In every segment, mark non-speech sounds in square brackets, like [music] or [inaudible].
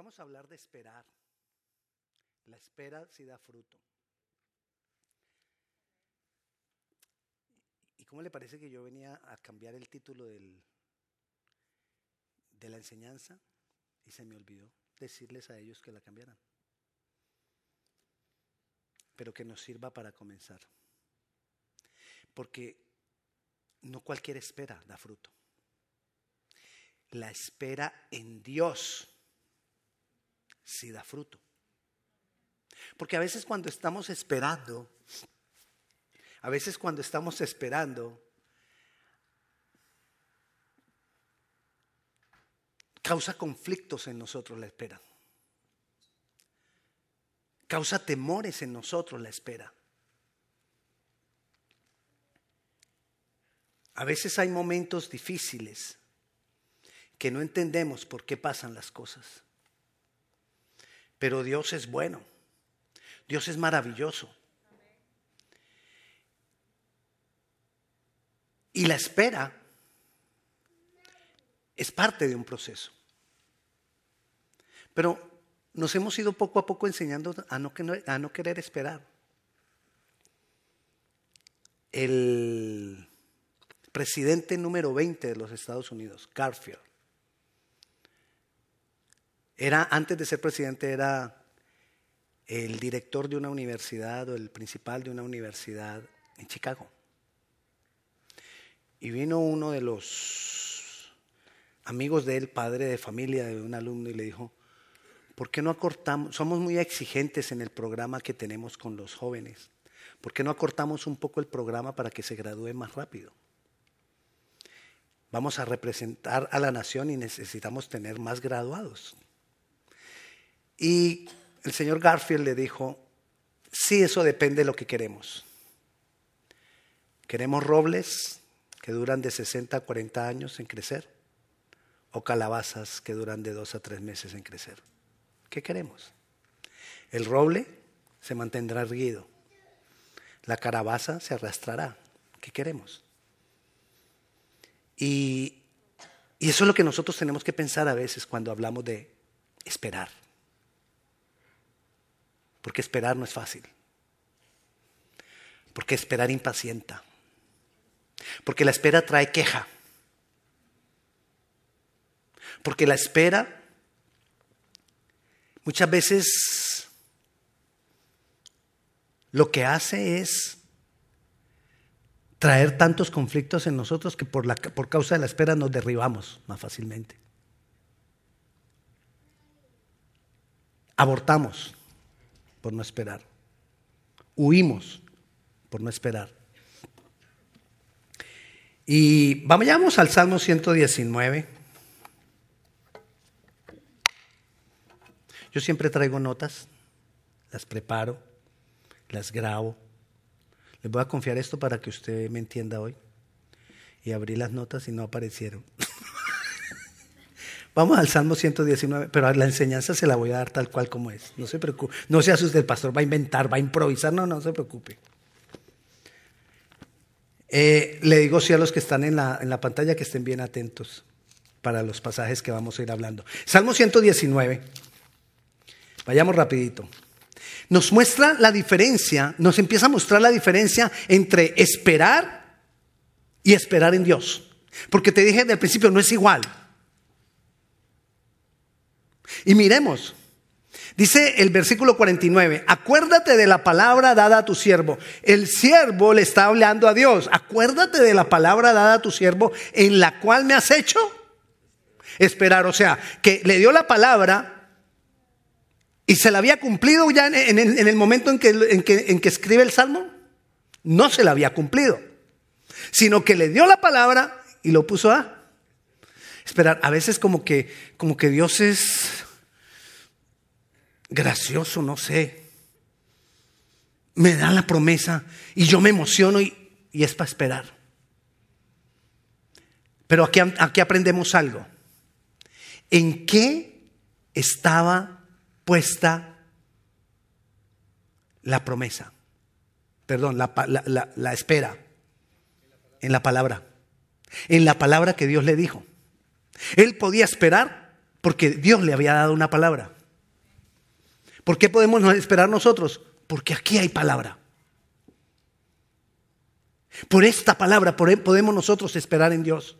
Vamos a hablar de esperar. La espera sí da fruto. ¿Y cómo le parece que yo venía a cambiar el título de la enseñanza y se me olvidó decirles a ellos que la cambiaran? Pero que nos sirva para comenzar. Porque no cualquier espera da fruto. La espera en Dios sí da fruto. Porque a veces cuando estamos esperando, a veces cuando estamos esperando, causa conflictos en nosotros la espera. Causa temores en nosotros la espera. A veces hay momentos difíciles que no entendemos por qué pasan las cosas. Pero Dios es bueno. Dios es maravilloso. Y la espera es parte de un proceso. Pero nos hemos ido poco a poco enseñando a no, a no querer esperar. El presidente número 20 de los Estados Unidos, Garfield, era, antes de ser presidente, era el director de una universidad o el principal de una universidad en Chicago. Y vino uno de los amigos de él, padre de familia de un alumno, y le dijo, ¿por qué no acortamos? Somos muy exigentes en el programa que tenemos con los jóvenes. ¿Por qué no acortamos un poco el programa para que se gradúe más rápido? Vamos a representar a la nación y necesitamos tener más graduados. Y el señor Garfield le dijo, sí, eso depende de lo que queremos. ¿Queremos robles que duran de 60 a 40 años en crecer? ¿O calabazas que duran de 2 a 3 meses en crecer? ¿Qué queremos? El roble se mantendrá erguido. La calabaza se arrastrará. ¿Qué queremos? Y, y eso es lo que nosotros tenemos que pensar a veces cuando hablamos de esperar. Porque esperar no es fácil. Porque esperar impacienta. Porque la espera trae queja. Porque la espera muchas veces lo que hace es traer tantos conflictos en nosotros que por, la, por causa de la espera nos derribamos más fácilmente. Abortamos por no esperar. Huimos por no esperar. Y vamos al Salmo 119. Yo siempre traigo notas, las preparo, las grabo. Les voy a confiar esto para que usted me entienda hoy. Y abrí las notas y no aparecieron. [laughs] Vamos al Salmo 119, pero la enseñanza se la voy a dar tal cual como es. No se preocupe. No se asuste, el pastor va a inventar, va a improvisar. No, no se preocupe. Eh, le digo sí a los que están en la, en la pantalla que estén bien atentos para los pasajes que vamos a ir hablando. Salmo 119. Vayamos rapidito. Nos muestra la diferencia, nos empieza a mostrar la diferencia entre esperar y esperar en Dios. Porque te dije desde el principio, no es igual. Y miremos, dice el versículo 49, acuérdate de la palabra dada a tu siervo. El siervo le está hablando a Dios, acuérdate de la palabra dada a tu siervo en la cual me has hecho esperar. O sea, que le dio la palabra y se la había cumplido ya en, el, momento en que, en que escribe el salmo. No se la había cumplido, sino que le dio la palabra y lo puso a esperar. A veces como que, como que Dios es gracioso, no sé. Me da la promesa y yo me emociono y, es para esperar. Pero aquí, aquí aprendemos algo. ¿En qué estaba puesta la promesa? Perdón, la, la espera. En la palabra. En la palabra que Dios le dijo. Él podía esperar Porque Dios le había dado una palabra. ¿Por qué podemos esperar nosotros? Porque aquí hay palabra. Por esta palabra podemos nosotros esperar en Dios.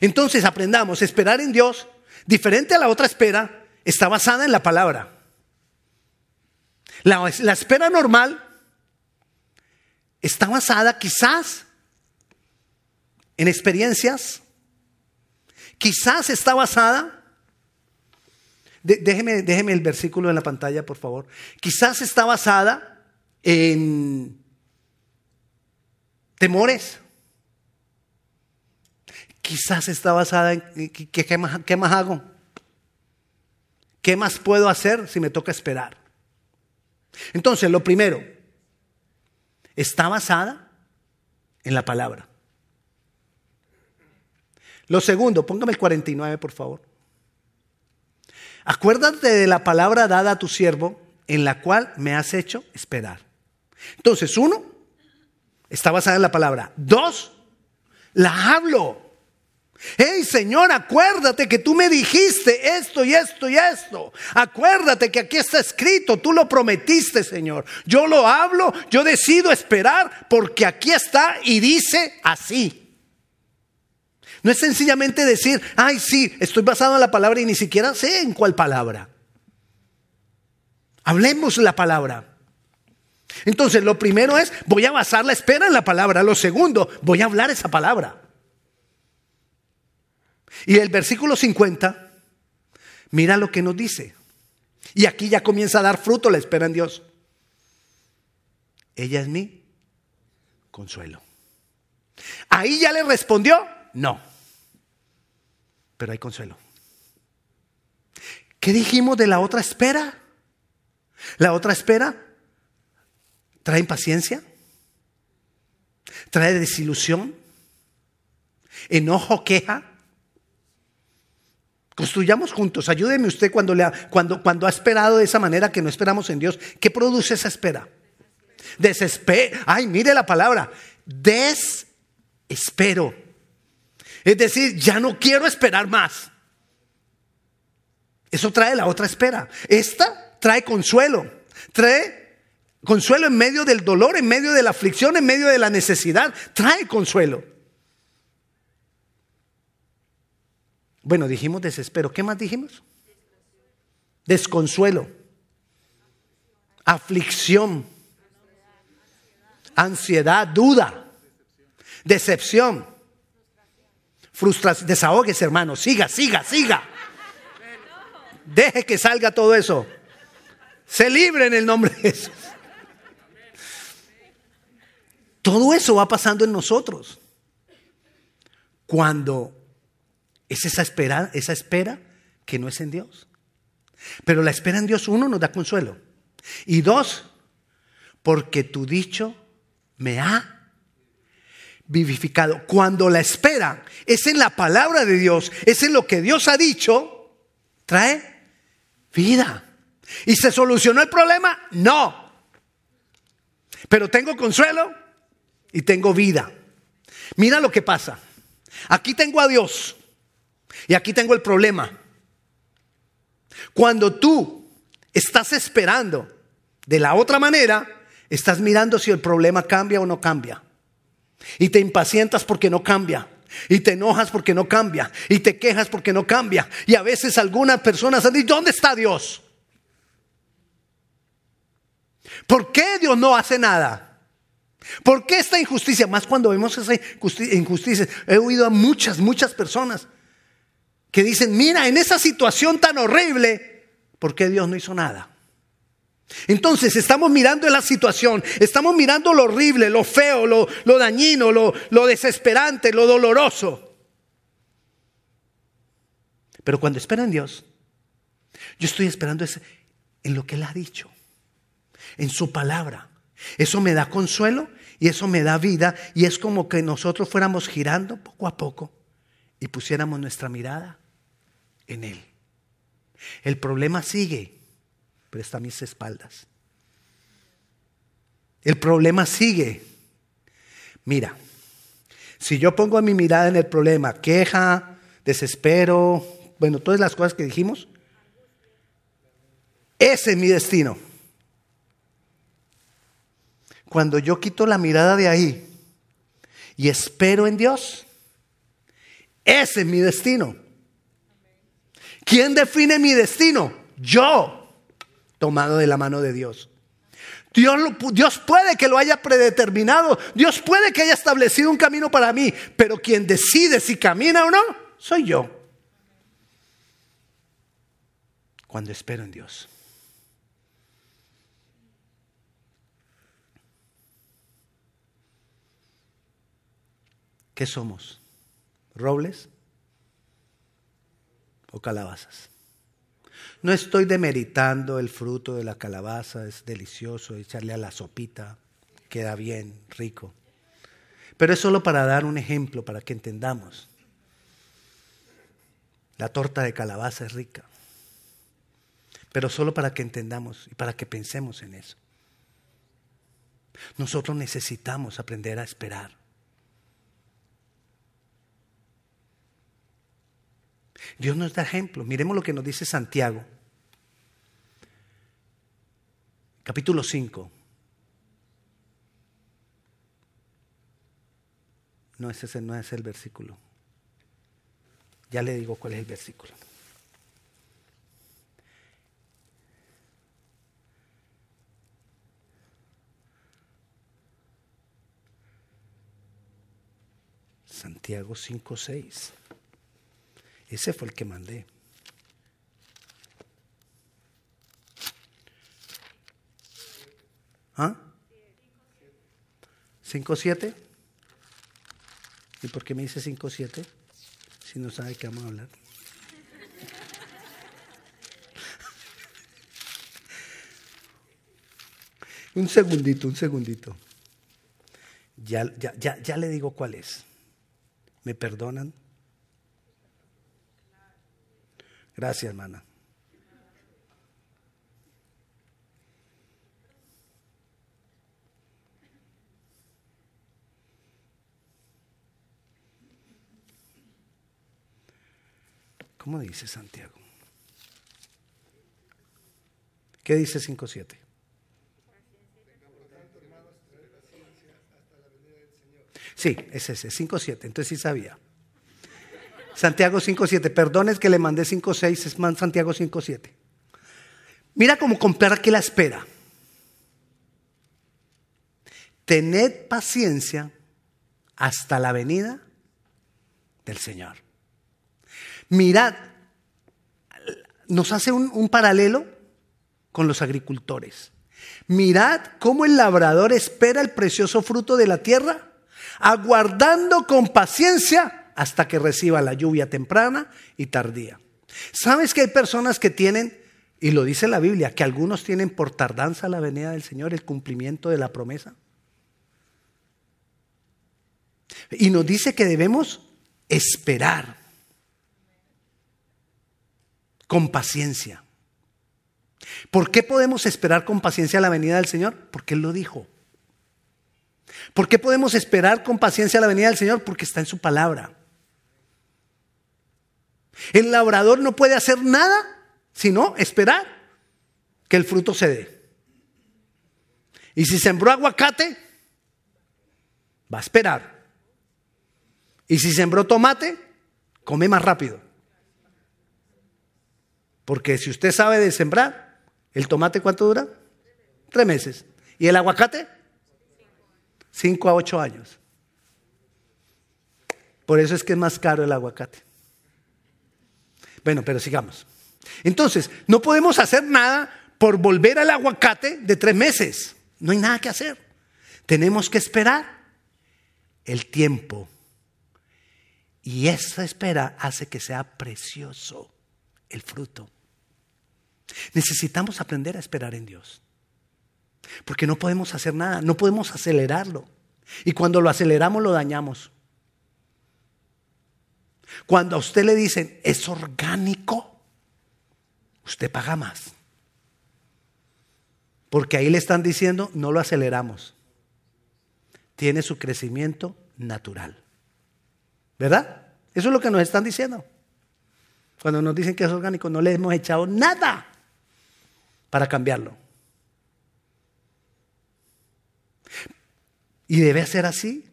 Entonces aprendamos, esperar en Dios, diferente a la otra espera, está basada en la palabra. La, la espera normal está basada quizás en experiencias, quizás está basada, déjeme, déjeme el versículo en la pantalla, por favor, quizás está basada en temores, quizás está basada en ¿qué, más, qué más hago, qué más puedo hacer si me toca esperar. Entonces, lo primero, está basada en la palabra. Lo segundo, póngame el 49, por favor. Acuérdate de la palabra dada a tu siervo, en la cual me has hecho esperar. Entonces, uno, está basada en la palabra. Dos, la hablo. Hey Señor, acuérdate que tú me dijiste esto y esto y esto. Acuérdate que aquí está escrito, tú lo prometiste Señor. Yo lo hablo, yo decido esperar porque aquí está y dice así. No es sencillamente decir, ay sí, estoy basado en la palabra y ni siquiera sé en cuál palabra. Hablemos la palabra. Entonces, lo primero es, voy a basar la espera en la palabra. Lo segundo, voy a hablar esa palabra. Y el versículo 50, mira lo que nos dice. Y aquí ya comienza a dar fruto la espera en Dios. Ella es mi consuelo. Ahí ya le respondió, no. Pero hay consuelo. ¿Qué dijimos de la otra espera? La otra espera trae impaciencia, trae desilusión, enojo, queja. Construyamos juntos. Ayúdeme usted cuando, le ha, cuando, cuando ha esperado de esa manera que no esperamos en Dios. ¿Qué produce esa espera? Desespero. Ay, mire la palabra. Desespero. Es decir, ya no quiero esperar más. Eso trae la otra espera. Esta trae consuelo. Trae consuelo en medio del dolor, en medio de la aflicción, en medio de la necesidad. Trae consuelo. Bueno, dijimos desespero. ¿Qué más dijimos? Desconsuelo. Aflicción. Ansiedad, duda. Decepción. Frustración. Desahógese, hermano. Siga, siga, siga. Deje que salga todo eso. Se libre en el nombre de Jesús. Todo eso va pasando en nosotros. Cuando es esa espera, esa espera que no es en Dios. Pero la espera en Dios, uno, nos da consuelo. Y dos, porque tu dicho me ha vivificado. Cuando la espera es en la palabra de Dios, es en lo que Dios ha dicho, trae vida. ¿Y se solucionó el problema? No. Pero tengo consuelo y tengo vida. Mira lo que pasa. Aquí tengo a Dios. Y aquí tengo el problema. Cuando tú estás esperando de la otra manera, estás mirando si el problema cambia o no cambia. Y te impacientas porque no cambia. Y te enojas porque no cambia. Y te quejas porque no cambia. Y a veces algunas personas han dicho, ¿dónde está Dios? ¿Por qué Dios no hace nada? ¿Por qué esta injusticia? Más cuando vemos esa injusticia. He oído a muchas, muchas personas que dicen, mira, en esa situación tan horrible, ¿por qué Dios no hizo nada? Entonces estamos mirando la situación, estamos mirando lo horrible, lo feo, lo, dañino, lo, lo desesperante, lo doloroso. Pero cuando espero en Dios, yo estoy esperando en lo que Él ha dicho, en su palabra. Eso me da consuelo y eso me da vida y es como que nosotros fuéramos girando poco a poco y pusiéramos nuestra mirada en Él. El problema sigue, pero está a mis espaldas. El problema sigue. Mira, si yo pongo mi mirada en el problema, queja, desespero, bueno, todas las cosas que dijimos. Ese es mi destino. Cuando yo quito la mirada de ahí y espero en Dios, ese es mi destino. ¿Quién define mi destino? Yo, tomado de la mano de Dios. Dios, Dios, puede que lo haya predeterminado, Dios puede que haya establecido un camino para mí, pero quien decide si camina o no, soy yo. Cuando espero en Dios. ¿Qué somos? ¿Robles o calabazas? No estoy demeritando el fruto de la calabaza, es delicioso, echarle a la sopita, queda bien, rico. Pero es solo para dar un ejemplo, para que entendamos. La torta de calabaza es rica, pero solo para que entendamos y para que pensemos en eso. Nosotros necesitamos aprender a esperar. Dios nos da ejemplo. Miremos lo que nos dice Santiago. Capítulo 5. No, ese no es el versículo. Ya le digo cuál es el versículo. Santiago 5, 6. Ese fue el que mandé. ¿Ah? ¿Cinco siete? ¿Y por qué me dice cinco siete? Si no sabe qué vamos a hablar. [laughs] un segundito, un segundito. Ya, ya, ya, ya le digo cuál es. ¿Me perdonan? Gracias, hermana. ¿Cómo dice Santiago? ¿Qué dice 5.7? Sí, es ese, 5.7, entonces sí sabía. Santiago 5.7. Perdones que le mandé 5.6, es Santiago 5.7. Mira cómo comprar aquí la espera. Tened paciencia hasta la venida del Señor. Mirad, nos hace un, paralelo con los agricultores. Mirad cómo el labrador espera el precioso fruto de la tierra, aguardando con paciencia hasta que reciba la lluvia temprana y tardía. ¿Sabes que hay personas que tienen, y lo dice la Biblia, que algunos tienen por tardanza la venida del Señor, el cumplimiento de la promesa? Y nos dice que debemos esperar con paciencia. ¿Por qué podemos esperar con paciencia la venida del Señor? Porque Él lo dijo. ¿Por qué podemos esperar con paciencia la venida del Señor? Porque está en su palabra. El labrador no puede hacer nada sino esperar que el fruto se dé. Y si sembró aguacate, va a esperar. Y si sembró tomate, come más rápido. Porque si usted sabe de sembrar, ¿el tomate cuánto dura? Tres meses. ¿Y el aguacate? Cinco a ocho años. Por eso es que es más caro el aguacate. Bueno, pero sigamos. Entonces, no podemos hacer nada por volver al aguacate de tres meses. No hay nada que hacer. Tenemos que esperar el tiempo. Y esa espera hace que sea precioso el fruto. Necesitamos aprender a esperar en Dios. Porque no podemos hacer nada, no podemos acelerarlo. Y cuando lo aceleramos lo dañamos. Cuando a usted le dicen, es orgánico, usted paga más. Porque ahí le están diciendo, no lo aceleramos. Tiene su crecimiento natural. ¿Verdad? Eso es lo que nos están diciendo. Cuando nos dicen que es orgánico, no le hemos echado nada para cambiarlo. Y debe ser así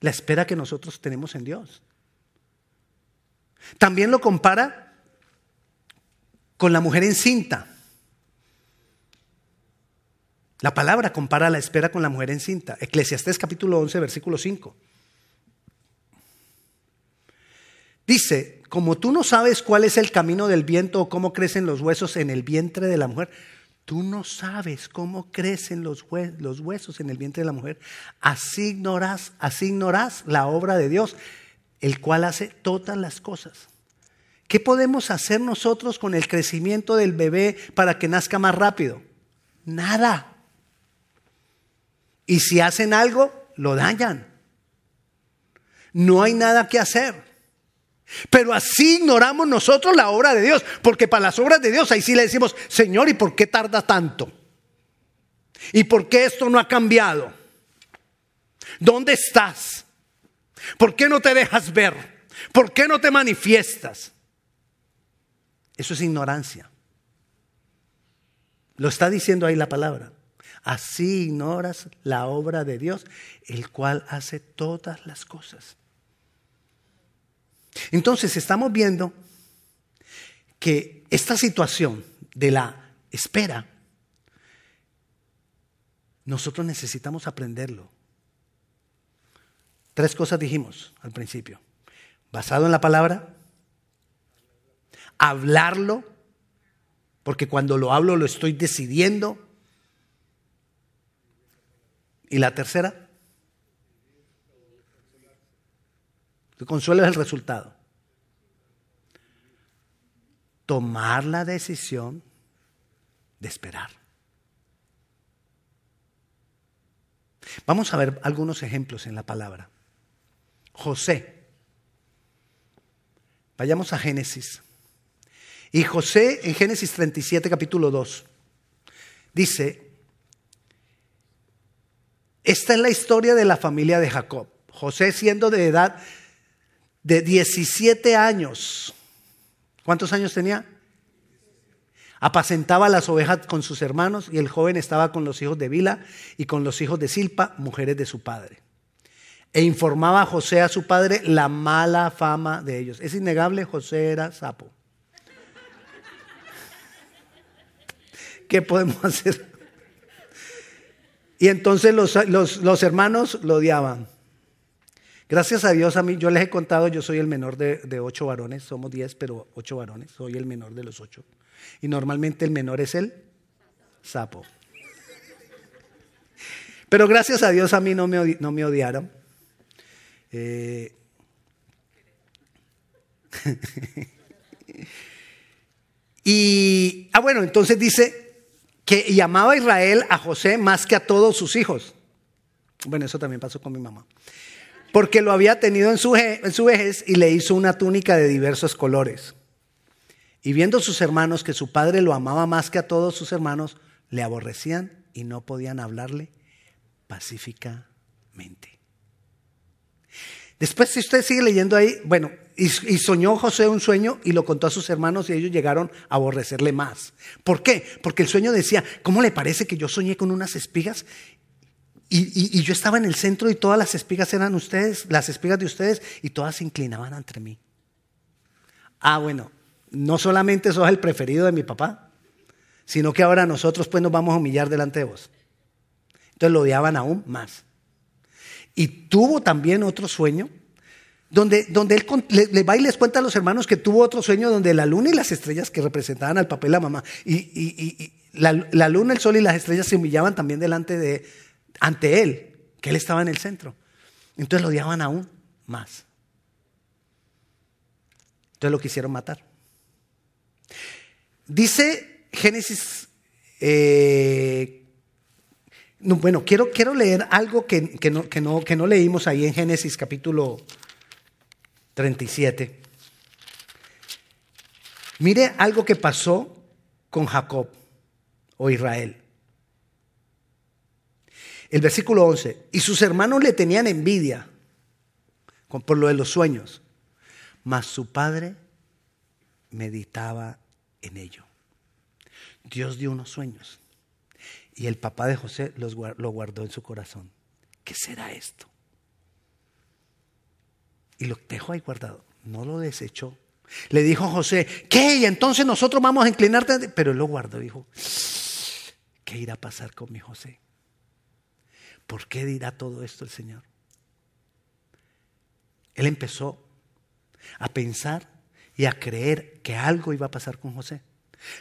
la espera que nosotros tenemos en Dios. También lo compara con la mujer encinta. La palabra compara la espera con la mujer encinta. Eclesiastés capítulo 11, versículo 5. Dice, como tú no sabes cuál es el camino del viento o cómo crecen los huesos en el vientre de la mujer, tú no sabes cómo crecen los, huesos en el vientre de la mujer, así ignorás, así ignorás la obra de Dios, el cual hace todas las cosas. ¿Qué podemos hacer nosotros con el crecimiento del bebé para que nazca más rápido? Nada. Y si hacen algo, lo dañan. No hay nada que hacer. Pero así ignoramos nosotros la obra de Dios, porque para las obras de Dios ahí sí le decimos, Señor, ¿y por qué tarda tanto? ¿Y por qué esto no ha cambiado? ¿Dónde estás? ¿Por qué no te dejas ver? ¿Por qué no te manifiestas? Eso es ignorancia. Lo está diciendo ahí la palabra. Así ignoras la obra de Dios, el cual hace todas las cosas. Entonces estamos viendo que esta situación de la espera, nosotros necesitamos aprenderlo. Tres cosas dijimos al principio. Basado en la palabra, hablarlo, porque cuando lo hablo lo estoy decidiendo. Y la tercera, El consuelo el resultado. Tomar la decisión de esperar. Vamos a ver algunos ejemplos en la palabra. José. Vayamos a Génesis. Y José en Génesis 37, capítulo 2, dice, esta es la historia de la familia de Jacob. José siendo de edad de 17 años. ¿Cuántos años tenía? Apacentaba las ovejas con sus hermanos y el joven estaba con los hijos de Bila y con los hijos de Silpa, mujeres de su padre. E informaba a José a su padre la mala fama de ellos. Es innegable, José era sapo. ¿Qué podemos hacer? Y entonces los, los hermanos lo odiaban. Gracias a Dios, a mí, yo les he contado, yo soy el menor de, ocho varones, somos diez, pero ocho varones, soy el menor de los ocho. Y normalmente el menor es el sapo. Pero gracias a Dios a mí no me, no me odiaron. Eh, [laughs] y, ah, bueno, entonces dice que llamaba a Israel a José más que a todos sus hijos. Bueno, eso también pasó con mi mamá porque lo había tenido en su, en su vejez y le hizo una túnica de diversos colores. Y viendo sus hermanos que su padre lo amaba más que a todos sus hermanos, le aborrecían y no podían hablarle pacíficamente. Después, si usted sigue leyendo ahí, bueno, y, y, soñó José un sueño y lo contó a sus hermanos y ellos llegaron a aborrecerle más. ¿Por qué? Porque el sueño decía, ¿cómo le parece que yo soñé con unas espigas y, yo estaba en el centro y todas las espigas eran ustedes, las espigas de ustedes, y todas se inclinaban ante mí. Ah, bueno, no solamente sos el preferido de mi papá, sino que ahora nosotros pues nos vamos a humillar delante de vos. Entonces lo odiaban aún más. Y tuvo también otro sueño, donde, donde él le, va y les cuenta a los hermanos que tuvo otro sueño donde la luna y las estrellas que representaban al papá y la mamá, y, y la, la, luna, el sol y las estrellas se humillaban también delante de, ante él, que él estaba en el centro. Entonces lo odiaban aún más. Entonces lo quisieron matar. Dice Génesis, eh, bueno, quiero, quiero, leer algo que, no, que, no, que no leímos ahí en Génesis capítulo 37. Mire algo que pasó con Jacob o Israel. El versículo 11, y sus hermanos le tenían envidia por lo de los sueños, mas su padre meditaba en ello. Dios dio unos sueños y el papá de José los, lo guardó en su corazón. ¿Qué será esto? Y lo dejó ahí guardado, no lo desechó. Le dijo José, ¿qué? Y entonces nosotros vamos a inclinarte. Pero él lo guardó, dijo, ¿qué irá a pasar con mi José? ¿Por qué dirá todo esto el Señor? Él empezó a pensar y a creer que algo iba a pasar con José.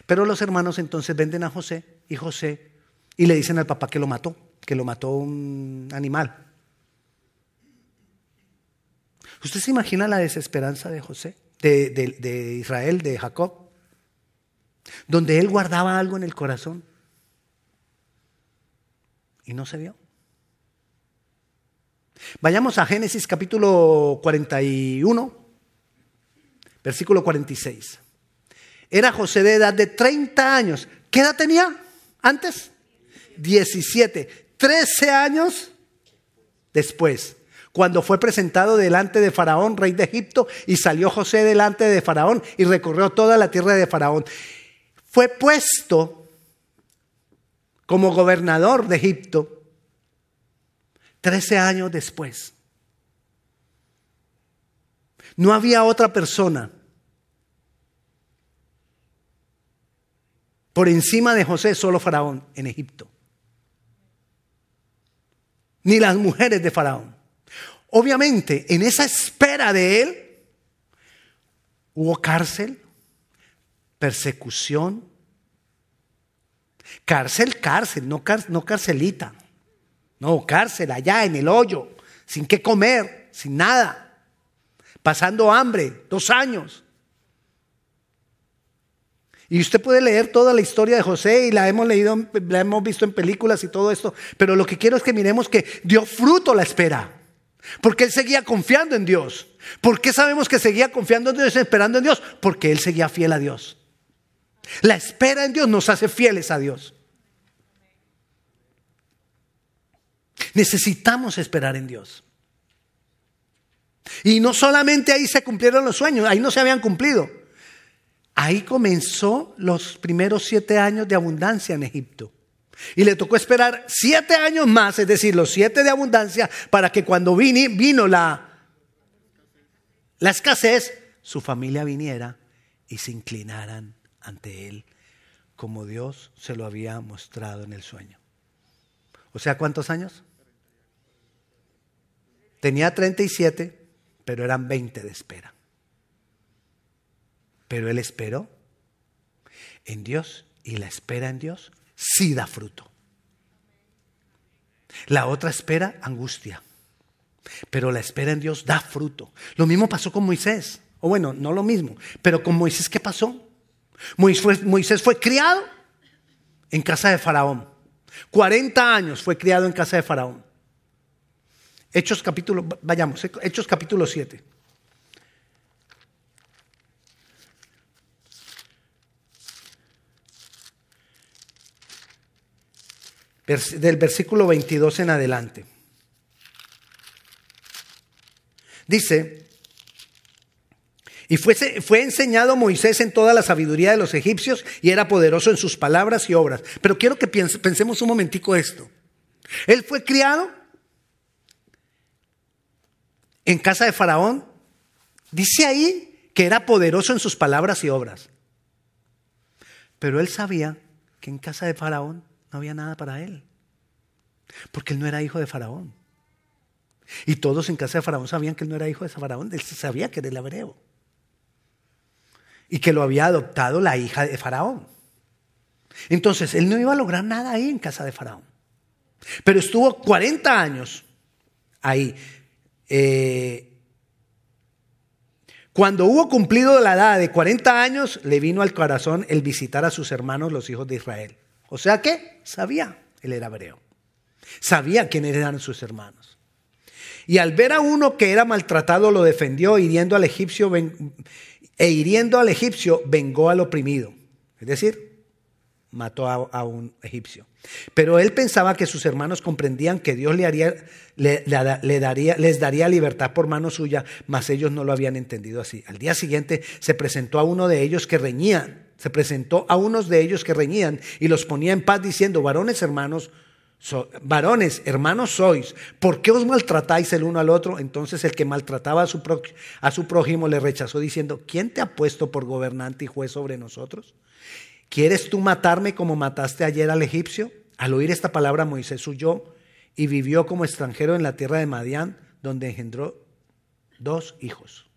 Pero los hermanos entonces venden a José y José y le dicen al papá que lo mató, que lo mató un animal. ¿Usted se imagina la desesperanza de José, de, de Israel, de Jacob? Donde él guardaba algo en el corazón y no se vio. Vayamos a Génesis capítulo 41, versículo 46. Era José de edad de 30 años. ¿Qué edad tenía antes? 17. 13 años después, cuando fue presentado delante de Faraón, rey de Egipto, y salió José delante de Faraón y recorrió toda la tierra de Faraón. Fue puesto como gobernador de Egipto Trece años después. No había otra persona por encima de José, solo Faraón en Egipto. Ni las mujeres de Faraón. Obviamente, en esa espera de él, hubo cárcel, persecución. Cárcel, cárcel, no, no carcelita. No, cárcel allá en el hoyo, sin qué comer, sin nada, pasando hambre, dos años. Y usted puede leer toda la historia de José y la hemos leído, la hemos visto en películas y todo esto, pero lo que quiero es que miremos que dio fruto la espera, porque él seguía confiando en Dios. ¿Por qué sabemos que seguía confiando en Dios, esperando en Dios? Porque él seguía fiel a Dios. La espera en Dios nos hace fieles a Dios. Necesitamos esperar en Dios. Y no solamente ahí se cumplieron los sueños, ahí no se habían cumplido. Ahí comenzó los primeros siete años de abundancia en Egipto. Y le tocó esperar siete años más, es decir, los siete de abundancia, para que cuando vino la, la escasez, su familia viniera y se inclinaran ante él, como Dios se lo había mostrado en el sueño. O sea, ¿cuántos años? Tenía 37, pero eran 20 de espera. Pero él esperó en Dios y la espera en Dios sí da fruto. La otra espera, angustia. Pero la espera en Dios da fruto. Lo mismo pasó con Moisés. O bueno, no lo mismo. Pero con Moisés, ¿qué pasó? Moisés fue, Moisés fue criado en casa de Faraón. 40 años fue criado en casa de Faraón. Hechos capítulo, vayamos, Hechos capítulo 7. Del versículo 22 en adelante. Dice, y fue, fue, enseñado Moisés en toda la sabiduría de los egipcios y era poderoso en sus palabras y obras. Pero quiero que pensemos un momentico esto. Él fue criado en casa de Faraón, dice ahí que era poderoso en sus palabras y obras. Pero él sabía que en casa de Faraón no había nada para él, porque él no era hijo de Faraón. Y todos en casa de Faraón sabían que él no era hijo de Faraón, él sabía que era el hebreo. Y que lo había adoptado la hija de Faraón. Entonces, él no iba a lograr nada ahí en casa de Faraón. Pero estuvo 40 años ahí. Eh, cuando hubo cumplido la edad de 40 años, le vino al corazón el visitar a sus hermanos, los hijos de Israel. O sea que sabía, él era hebreo. Sabía quiénes eran sus hermanos. Y al ver a uno que era maltratado, lo defendió, hiriendo al egipcio, e hiriendo al egipcio, vengó al oprimido. Es decir, mató a, un egipcio. Pero él pensaba que sus hermanos comprendían que Dios daría, les daría libertad por mano suya, mas ellos no lo habían entendido así. Al día siguiente se presentó a uno de ellos que reñían, se presentó a unos de ellos que reñían y los ponía en paz diciendo, varones hermanos, varones, hermanos sois, ¿por qué os maltratáis el uno al otro? Entonces el que maltrataba a su, a su prójimo le rechazó diciendo, ¿quién te ha puesto por gobernante y juez sobre nosotros? ¿Quieres tú matarme como mataste ayer al egipcio? Al oír esta palabra Moisés huyó y vivió como extranjero en la tierra de Madián, donde engendró dos hijos.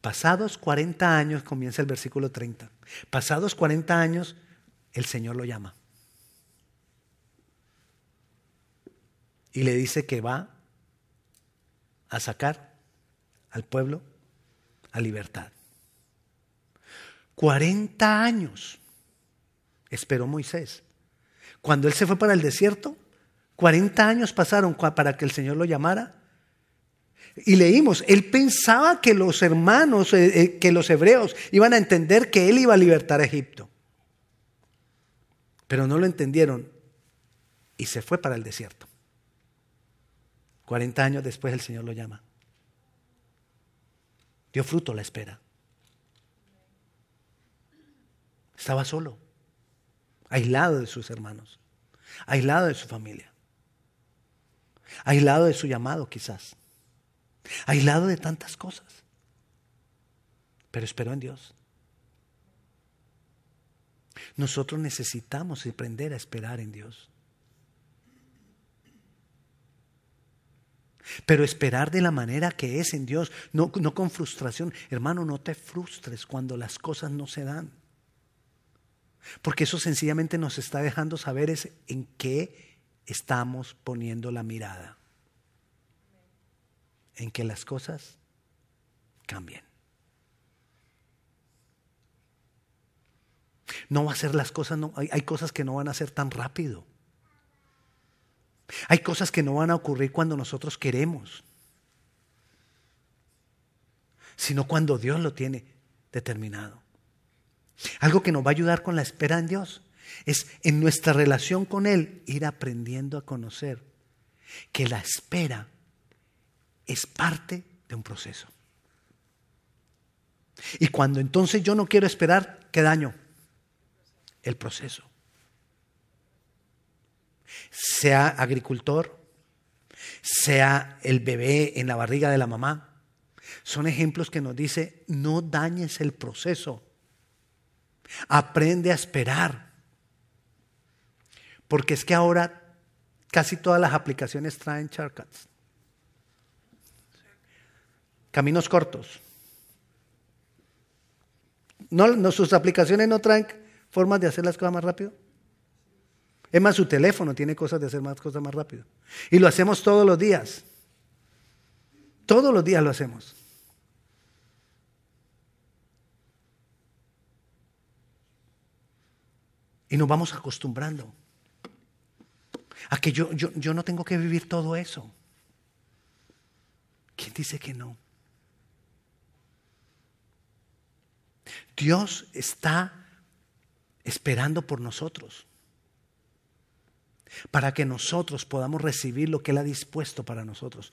Pasados 40 años, comienza el versículo 30, pasados 40 años, el Señor lo llama. Y le dice que va a sacar al pueblo a libertad. 40 años esperó Moisés. Cuando él se fue para el desierto, 40 años pasaron para que el Señor lo llamara. Y leímos, él pensaba que los hermanos, eh, eh, que los hebreos iban a entender que él iba a libertar a Egipto. Pero no lo entendieron y se fue para el desierto. 40 años después el Señor lo llama. Dio fruto la espera. Estaba solo, aislado de sus hermanos, aislado de su familia, aislado de su llamado quizás, aislado de tantas cosas, pero esperó en Dios. Nosotros necesitamos aprender a esperar en Dios. Pero esperar de la manera que es en Dios, no, no, con frustración. Hermano, no te frustres cuando las cosas no se dan. Porque eso sencillamente nos está dejando saber es en qué estamos poniendo la mirada. En que las cosas cambien. No va a ser las cosas, no, hay, hay cosas que no van a ser tan rápido. Hay cosas que no van a ocurrir cuando nosotros queremos, sino cuando Dios lo tiene determinado. Algo que nos va a ayudar con la espera en Dios es en nuestra relación con Él ir aprendiendo a conocer que la espera es parte de un proceso. Y cuando entonces yo no quiero esperar, ¿qué daño? El proceso. Sea agricultor, sea el bebé en la barriga de la mamá, son ejemplos que nos dice, no dañes el proceso Aprende a esperar. Porque es que ahora casi todas las aplicaciones traen shortcuts. Caminos cortos. ¿No, sus aplicaciones no traen formas de hacer las cosas más rápido? Es más, su teléfono tiene cosas de hacer más cosas más rápido. Y lo hacemos todos los días. Todos los días lo hacemos. Y nos vamos acostumbrando a que yo, yo, yo no tengo que vivir todo eso. ¿Quién dice que no? Dios está esperando por nosotros para que nosotros podamos recibir lo que Él ha dispuesto para nosotros.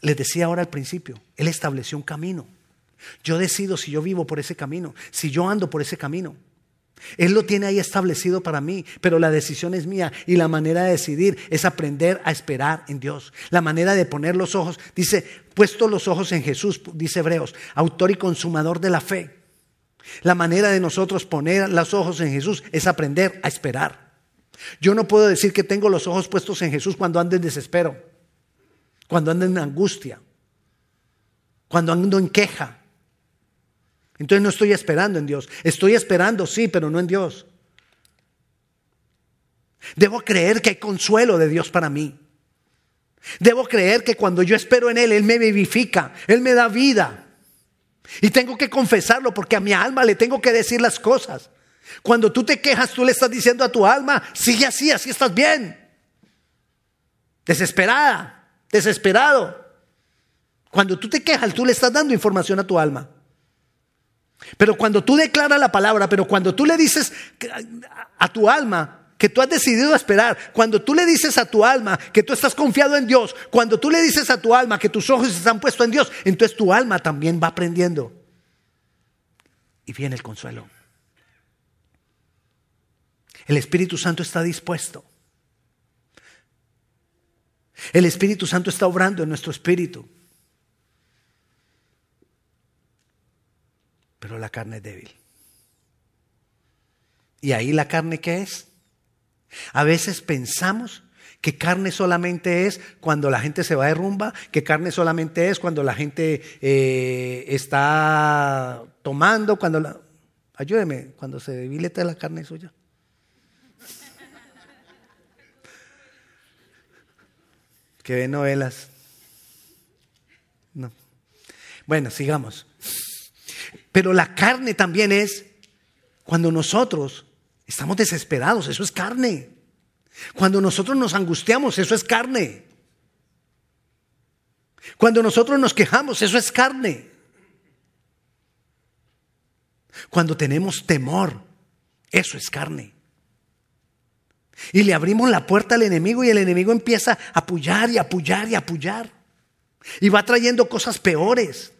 Les decía ahora al principio, Él estableció un camino. Yo decido si yo vivo por ese camino, si yo ando por ese camino. Él lo tiene ahí establecido para mí, pero la decisión es mía y la manera de decidir es aprender a esperar en Dios. La manera de poner los ojos, dice, puesto los ojos en Jesús, dice Hebreos, autor y consumador de la fe. La manera de nosotros poner los ojos en Jesús es aprender a esperar. Yo no puedo decir que tengo los ojos puestos en Jesús cuando ando en desespero, cuando ando en angustia, cuando ando en queja, entonces no estoy esperando en Dios. Estoy esperando, sí, pero no en Dios. Debo creer que hay consuelo de Dios para mí. Debo creer que cuando yo espero en Él, Él me vivifica, Él me da vida. Y tengo que confesarlo porque a mi alma le tengo que decir las cosas. Cuando tú te quejas, tú le estás diciendo a tu alma, sigue así, así estás bien. Desesperada, desesperado. Cuando tú te quejas, tú le estás dando información a tu alma. Pero cuando tú declaras la palabra, pero cuando tú le dices a tu alma que tú has decidido esperar, cuando tú le dices a tu alma que tú estás confiado en Dios, cuando tú le dices a tu alma que tus ojos están puestos en Dios, entonces tu alma también va aprendiendo. Y viene el consuelo. El Espíritu Santo está dispuesto. El Espíritu Santo está obrando en nuestro espíritu. Pero la carne débil. ¿Y ahí la carne qué es? A veces pensamos que carne solamente es cuando la gente se va de rumba, que carne solamente es cuando la gente eh, está tomando, cuando la... Ayúdeme, cuando se debilita la carne suya. que ve novelas. No. Bueno, sigamos. Pero la carne también es cuando nosotros estamos desesperados, eso es carne. Cuando nosotros nos angustiamos, eso es carne. Cuando nosotros nos quejamos, eso es carne. Cuando tenemos temor, eso es carne. Y le abrimos la puerta al enemigo y el enemigo empieza a apoyar y apoyar y apoyar. Y va trayendo cosas peores.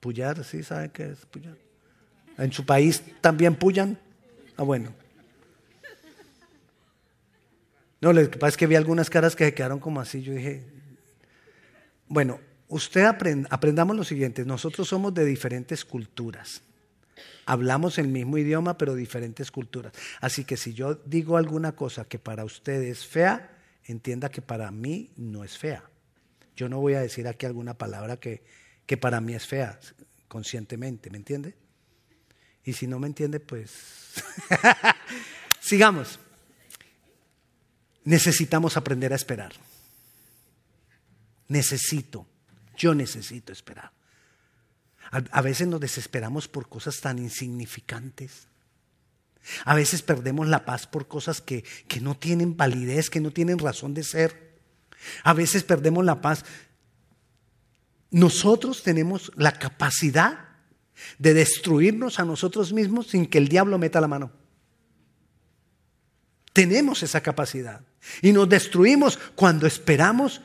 Pullar, ¿sí saben qué es pullar? ¿En su país también pullan? Ah, bueno. No, lo que pasa es que vi algunas caras que se quedaron como así. Yo dije, bueno, usted aprendamos lo siguiente, nosotros somos de diferentes culturas. Hablamos el mismo idioma, pero diferentes culturas. Así que si yo digo alguna cosa que para usted es fea, entienda que para mí no es fea. Yo no voy a decir aquí alguna palabra que, que para mí es fea, conscientemente, ¿me entiende? Y si no me entiende, pues [laughs] sigamos. Necesitamos aprender a esperar. Necesito, yo necesito esperar. A, veces nos desesperamos por cosas tan insignificantes. A veces perdemos la paz por cosas que, que no tienen validez, que no tienen razón de ser. A veces perdemos la paz. Nosotros tenemos la capacidad de destruirnos a nosotros mismos sin que el diablo meta la mano. Tenemos esa capacidad. Y nos destruimos cuando esperamos,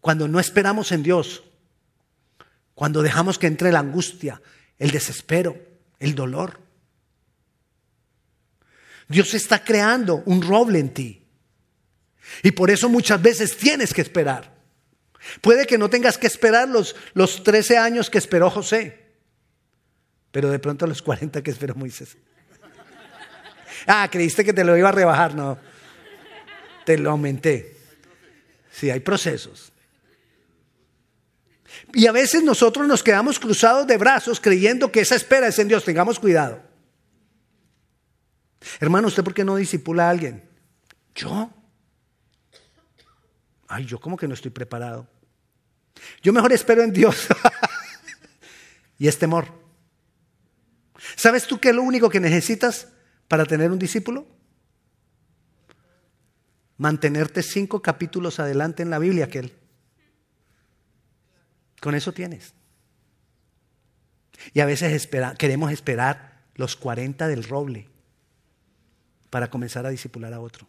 cuando no esperamos en Dios, cuando dejamos que entre la angustia, el desespero, el dolor. Dios está creando un roble en ti. Y por eso muchas veces tienes que esperar. Puede que no tengas que esperar los, los 13 años que esperó José, pero de pronto los 40 que esperó Moisés. Ah, creíste que te lo iba a rebajar, no. Te lo aumenté. Sí, hay procesos. Y a veces nosotros nos quedamos cruzados de brazos creyendo que esa espera es en Dios. Tengamos cuidado. Hermano, ¿usted por qué no disipula a alguien? ¿Yo? Ay, yo como que no estoy preparado. Yo mejor espero en Dios. [laughs] y es temor. ¿Sabes tú qué es lo único que necesitas para tener un discípulo? Mantenerte cinco capítulos adelante en la Biblia que él. Con eso tienes. Y a veces queremos esperar los 40 del roble para comenzar a disipular a otro.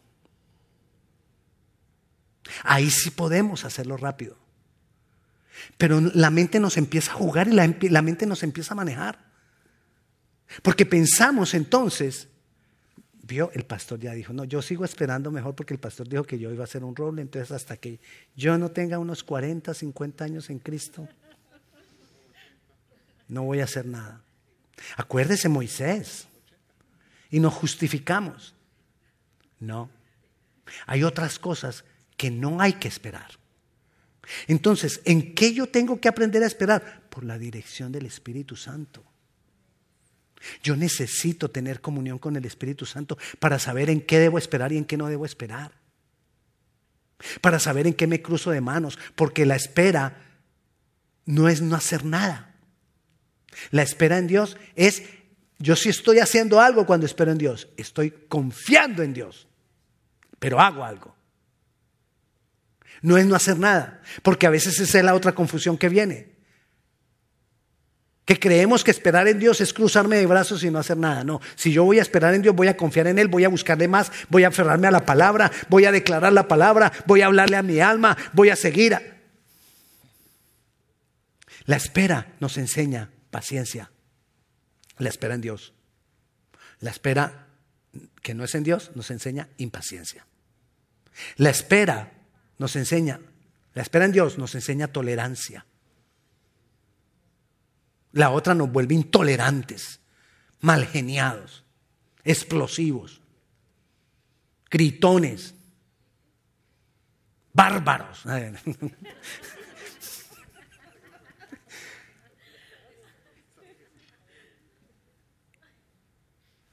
Ahí sí podemos hacerlo rápido. Pero la mente nos empieza a jugar y la, mente nos empieza a manejar. Porque pensamos entonces, vio, el pastor ya dijo, no, yo sigo esperando mejor porque el pastor dijo que yo iba a hacer un roble, entonces hasta que yo no tenga unos 40, 50 años en Cristo, no voy a hacer nada. Acuérdese Moisés. Y nos justificamos. No. Hay otras cosas que no hay que esperar. Entonces, ¿en qué yo tengo que aprender a esperar? Por la dirección del Espíritu Santo. Yo necesito tener comunión con el Espíritu Santo para saber en qué debo esperar y en qué no debo esperar. Para saber en qué me cruzo de manos, porque la espera no es no hacer nada. La espera en Dios es, yo sí estoy haciendo algo cuando espero en Dios, estoy confiando en Dios, pero hago algo. No es no hacer nada, porque a veces esa es la otra confusión que viene. Que creemos que esperar en Dios es cruzarme de brazos y no hacer nada. No, si yo voy a esperar en Dios, voy a confiar en Él, voy a buscarle más, voy a aferrarme a la palabra, voy a declarar la palabra, voy a hablarle a mi alma, voy a seguir. La espera nos enseña paciencia. La espera en Dios. La espera que no es en Dios nos enseña impaciencia. La espera nos enseña, la espera en Dios nos enseña tolerancia. La otra nos vuelve intolerantes, malgeniados, explosivos, gritones, bárbaros. [laughs]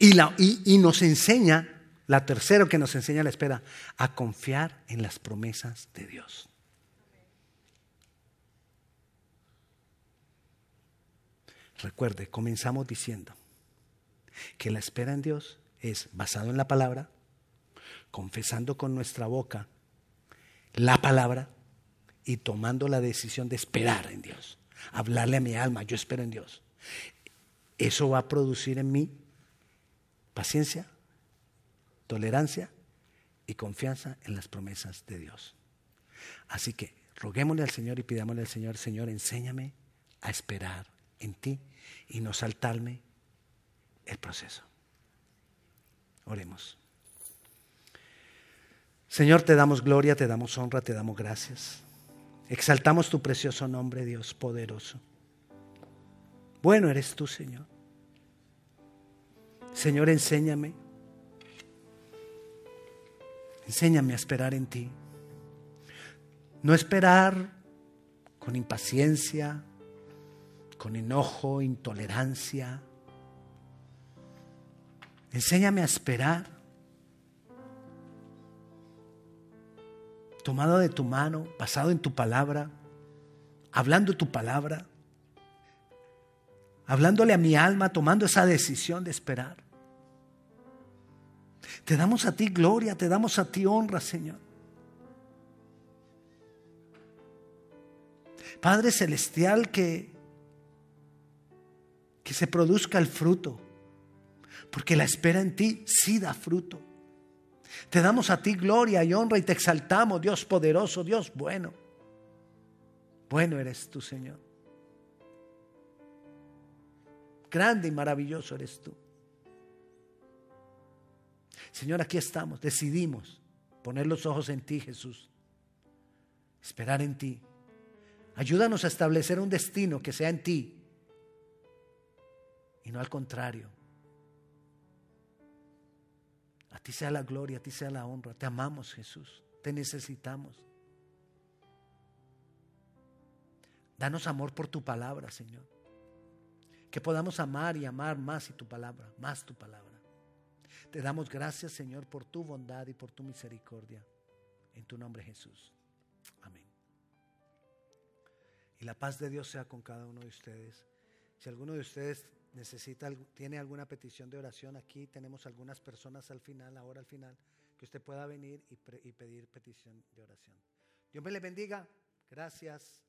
Y, la, y, nos enseña, la tercera que nos enseña la espera, a confiar en las promesas de Dios. Recuerde, comenzamos diciendo que la espera en Dios es basado en la palabra, confesando con nuestra boca la palabra y tomando la decisión de esperar en Dios. Hablarle a mi alma, yo espero en Dios. Eso va a producir en mí paciencia, tolerancia y confianza en las promesas de Dios. Así que roguémosle al Señor y pidámosle al Señor, Señor, enséñame a esperar en ti y no saltarme el proceso. Oremos. Señor, te damos gloria, te damos honra, te damos gracias. Exaltamos tu precioso nombre, Dios poderoso. Bueno eres tú, Señor. Señor, enséñame. Enséñame a esperar en ti. No esperar con impaciencia, con enojo, intolerancia. Enséñame a esperar. Tomado de tu mano, basado en tu palabra, hablando tu palabra, hablándole a mi alma, tomando esa decisión de esperar. Te damos a ti gloria, te damos a ti honra, Señor. Padre Celestial, que, que se produzca el fruto, porque la espera en ti sí da fruto. Te damos a ti gloria y honra y te exaltamos, Dios poderoso, Dios bueno. Bueno eres tú, Señor. Grande y maravilloso eres tú. Señor, aquí estamos, decidimos poner los ojos en ti, Jesús. Esperar en ti. Ayúdanos a establecer un destino que sea en ti y no al contrario. A ti sea la gloria, a ti sea la honra. Te amamos, Jesús. Te necesitamos. Danos amor por tu palabra, Señor. Que podamos amar y amar más y tu palabra, más tu palabra. Te damos gracias, Señor, por tu bondad y por tu misericordia. En tu nombre, Jesús. Amén. Y la paz de Dios sea con cada uno de ustedes. Si alguno de ustedes necesita, tiene alguna petición de oración, aquí tenemos algunas personas al final, ahora al final, que usted pueda venir y, pedir petición de oración. Dios me le bendiga. Gracias.